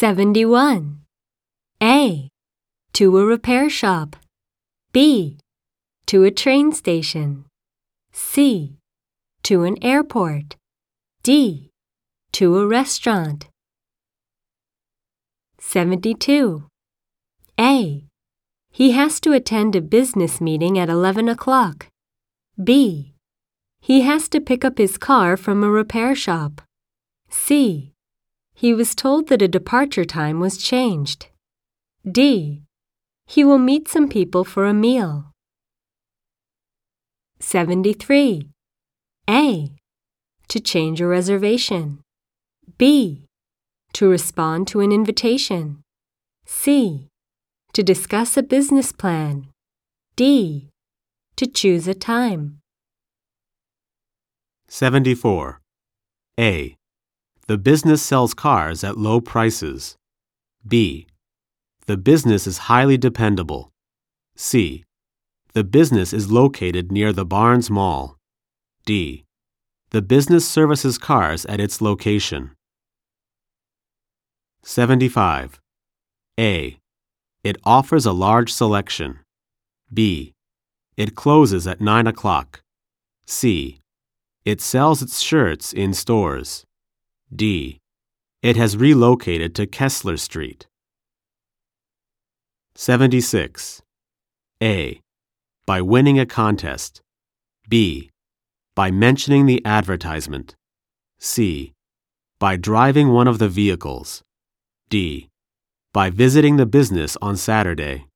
71. A. To a repair shop. B. To a train station. C. To an airport. D. To a restaurant. 72. A. He has to attend a business meeting at 11 o'clock. B. He has to pick up his car from a repair shop. C. He was told that a departure time was changed. D. He will meet some people for a meal. 73. A. To change a reservation. B. To respond to an invitation. C. To discuss a business plan. D. To choose a time. 74. A. The business sells cars at low prices. B. The business is highly dependable. C. The business is located near the Barnes Mall. D. The business services cars at its location. 75. A. It offers a large selection. B. It closes at 9 o'clock. C. It sells its shirts in stores. D. It has relocated to Kessler Street. 76. A. By winning a contest. B. By mentioning the advertisement. C. By driving one of the vehicles. D. By visiting the business on Saturday.